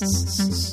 Mm-hmm.